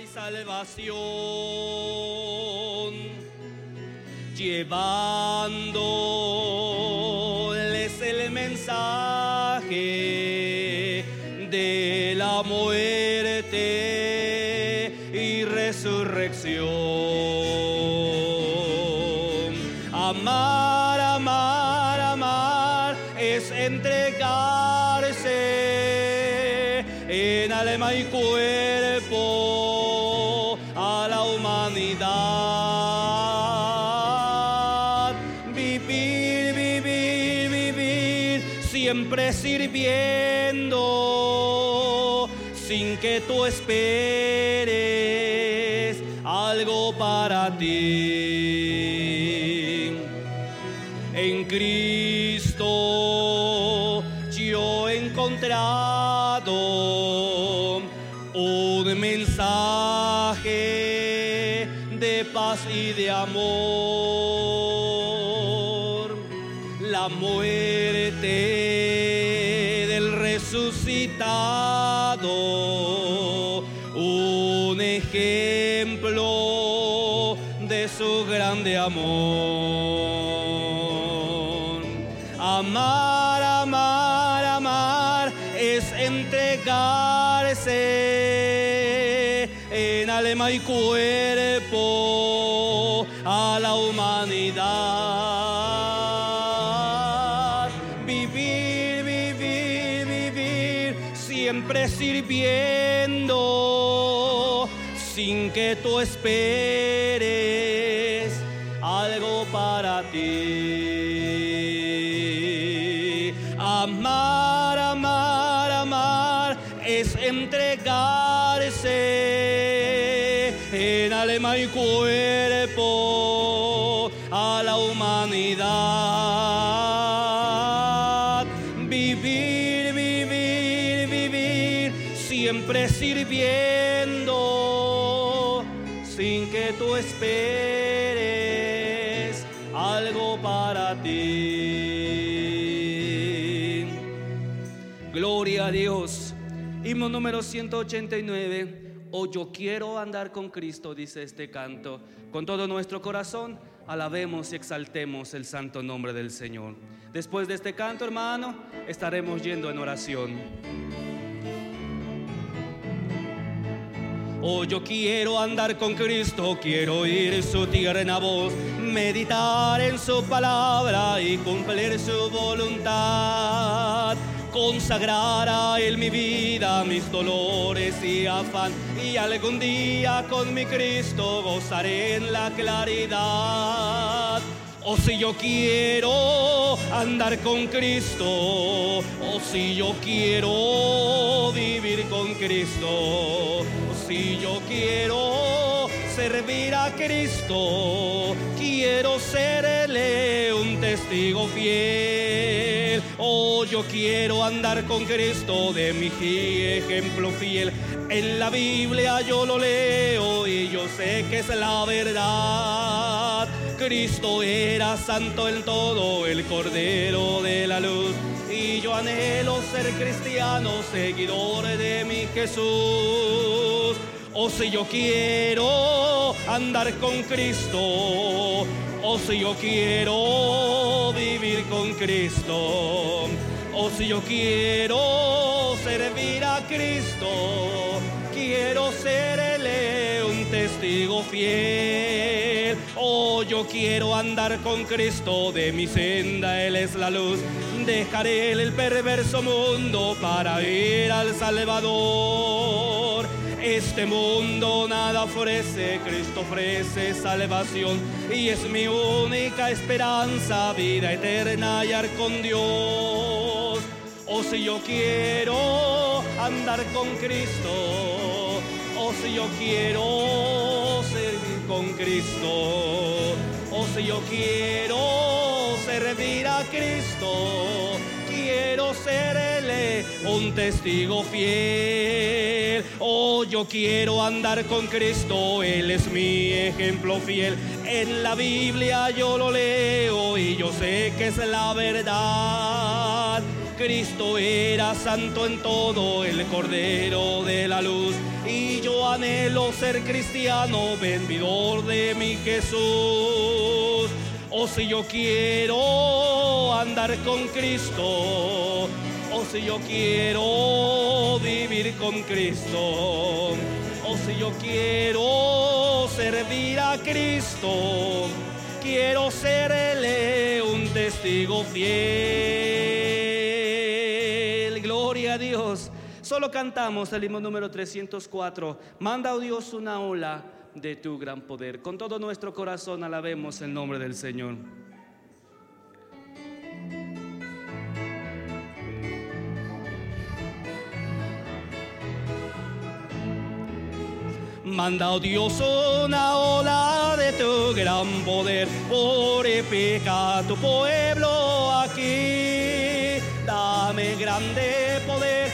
y salvación, llevándoles el mensaje de la muerte y resurrección. Amar, amar, amar es entregarse en alma y cuerpo sirviendo, sin que tú esperes algo para ti. En Cristo yo he encontrado un mensaje de paz y de amor. Resucitado, un ejemplo de su grande amor. Amar, amar, amar es entregarse en alma y cuerpo a la humanidad. Que tú esperes algo para ti. Amar, amar, amar es entregarse en alma y cuerpo a la humanidad. Gloria a Dios. Himno número 189. Oh, yo quiero andar con Cristo, dice este canto. Con todo nuestro corazón, alabemos y exaltemos el santo nombre del Señor. Después de este canto, hermano, estaremos yendo en oración. Oh, yo quiero andar con Cristo, quiero oír su tierna voz, meditar en su palabra y cumplir su voluntad. Consagrar a Él mi vida, mis dolores y afán, y algún día con mi Cristo gozaré en la claridad. Oh, si yo quiero andar con Cristo, oh, si yo quiero vivir con Cristo, si yo quiero servir a Cristo, quiero serle un testigo fiel. Oh, yo quiero andar con Cristo de mi ejemplo fiel. En la Biblia yo lo leo y yo sé que es la verdad. Cristo era santo en todo, el Cordero de la Luz. Y yo anhelo ser cristiano, seguidor de mi Jesús. O si yo quiero andar con Cristo, o si yo quiero vivir con Cristo, o si yo quiero servir a Cristo, quiero serle un testigo fiel. Oh, yo quiero andar con Cristo, de mi senda Él es la luz. Dejaré el perverso mundo para ir al Salvador. Este mundo nada ofrece, Cristo ofrece salvación y es mi única esperanza, vida eterna hallar con Dios. O si yo quiero andar con Cristo, o si yo quiero servir con Cristo, o si yo quiero servir a Cristo, quiero serle un testigo fiel. Oh, yo quiero andar con Cristo, Él es mi ejemplo fiel. En la Biblia yo lo leo y yo sé que es la verdad. Cristo era santo en todo, el Cordero de la luz. Y yo anhelo ser cristiano, vendidor de mi Jesús. O si yo quiero andar con Cristo, o si yo quiero vivir con Cristo, o si yo quiero servir a Cristo, quiero serle un testigo fiel. Solo cantamos el himno número 304. Manda, oh Dios, una ola de tu gran poder. Con todo nuestro corazón alabemos el nombre del Señor. Manda, oh Dios, una ola de tu gran poder, purifica tu pueblo aquí. Dame grande poder,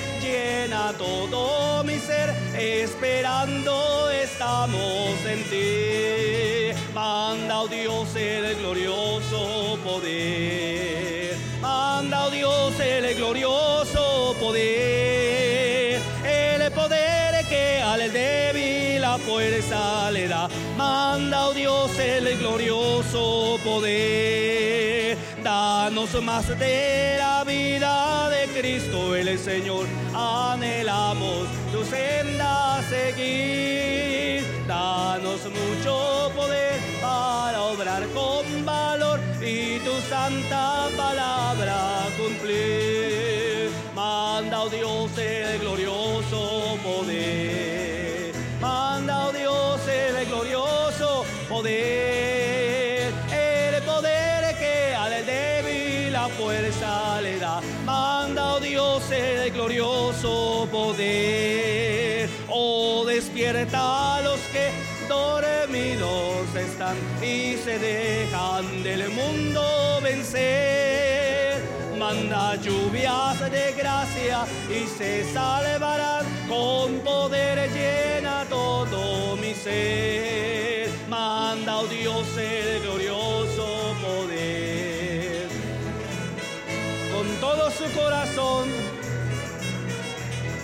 todo mi ser, esperando estamos en ti. Manda, oh Dios, el glorioso poder. Manda, oh Dios, el glorioso poder. El poder que al débil la fuerza le da. Manda, oh Dios, el glorioso poder. Danos más de la vida de Cristo el Señor. Anhelamos tu senda seguir. Danos mucho poder para obrar con valor y tu santa palabra cumplir. Manda, oh Dios, el glorioso poder. Manda, oh Dios, el glorioso poder. Los que dormidos están y se dejan del mundo vencer. Manda lluvias de gracia y se salvarán con poder llena todo mi ser. Manda, oh Dios, el glorioso poder. Con todo su corazón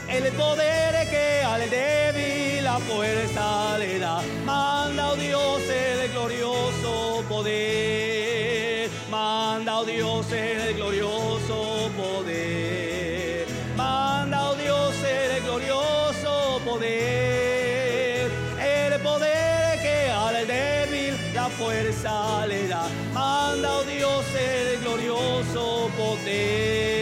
el poder que al débil fuerza le da. Manda, oh Dios, el glorioso poder. Manda, oh Dios, el glorioso poder. Manda, oh Dios, el glorioso poder. El poder que al débil la fuerza le da. Manda, oh Dios, el glorioso poder.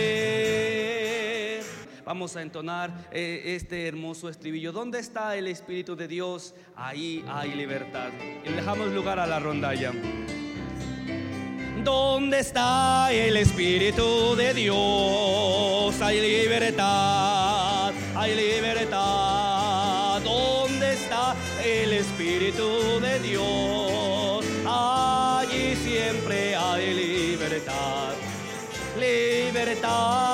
Vamos a entonar este hermoso estribillo. ¿Dónde está el Espíritu de Dios? Ahí hay libertad. Dejamos lugar a la rondalla. ¿Dónde está el Espíritu de Dios? Hay libertad, hay libertad. ¿Dónde está el Espíritu de Dios? Allí siempre hay libertad. Libertad,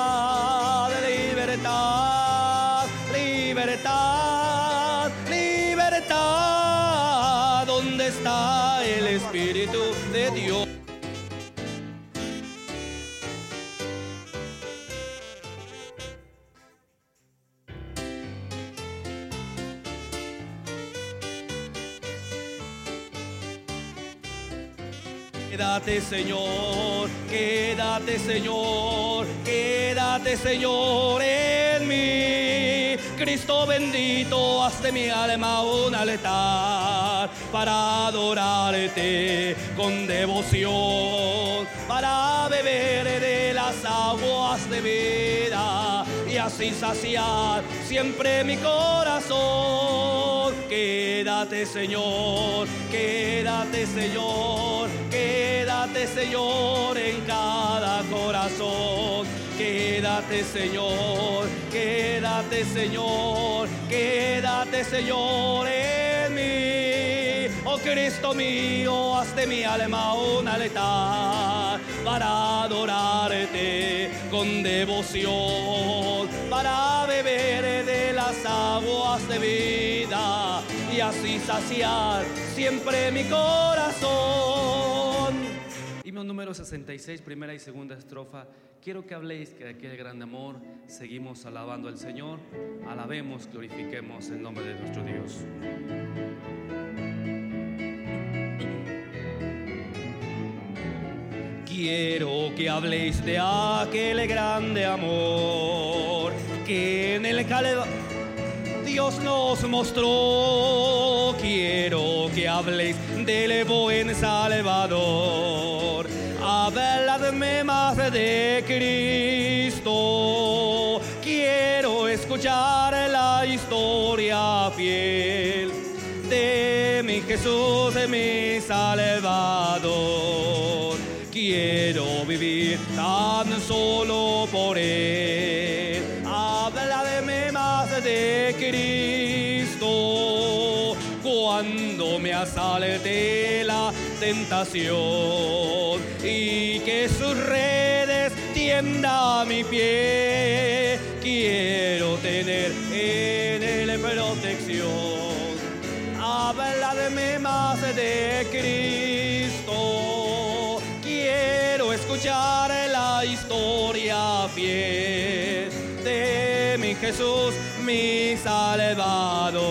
está Quédate Señor, quédate Señor, quédate Señor en mí. Cristo bendito, haz de mi alma un altar para adorarte con devoción, para beber de las aguas de vida así saciar siempre mi corazón. Quédate Señor, quédate Señor, quédate Señor en cada corazón. Quédate Señor, quédate Señor, quédate Señor en mí. Oh Cristo mío, haz de mi alma un altar para adorarte con devoción, para beber de las aguas de vida y así saciar siempre mi corazón. Himno número 66, primera y segunda estrofa, quiero que habléis que de aquel gran amor seguimos alabando al Señor, alabemos, glorifiquemos el nombre de nuestro Dios. Quiero que habléis de aquel grande amor que en el Calvario Dios nos mostró. Quiero que habléis del buen Salvador. Habladme más de Cristo. Quiero escuchar la historia fiel de mi Jesús, de mi Salvador. Quiero vivir tan solo por Él. Háblame más de Cristo cuando me asalte la tentación y que sus redes tienda mi pie. Quiero tener en él protección. Háblame más de Cristo. Escuchar la historia fiel de mi Jesús, mi Salvador.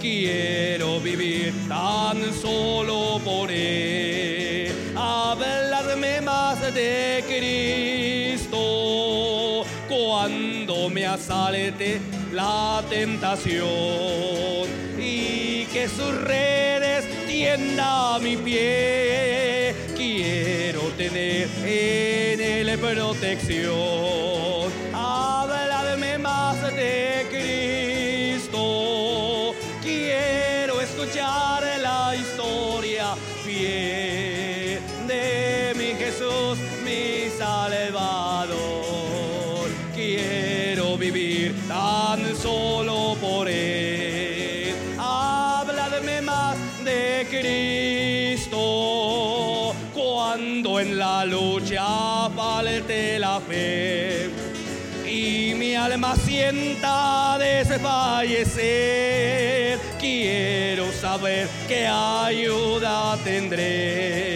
Quiero vivir tan solo por Él. Habladme más de Cristo cuando me asalte la tentación y que sus redes tienda mi pie. En él protección. Háblame más de Cristo. Quiero escuchar la historia fiel de mi Jesús, mi Salvador. Quiero vivir tan solo por Él. Háblame más de Cristo en la lucha falte la fe y mi alma sienta desfallecer. Quiero saber qué ayuda tendré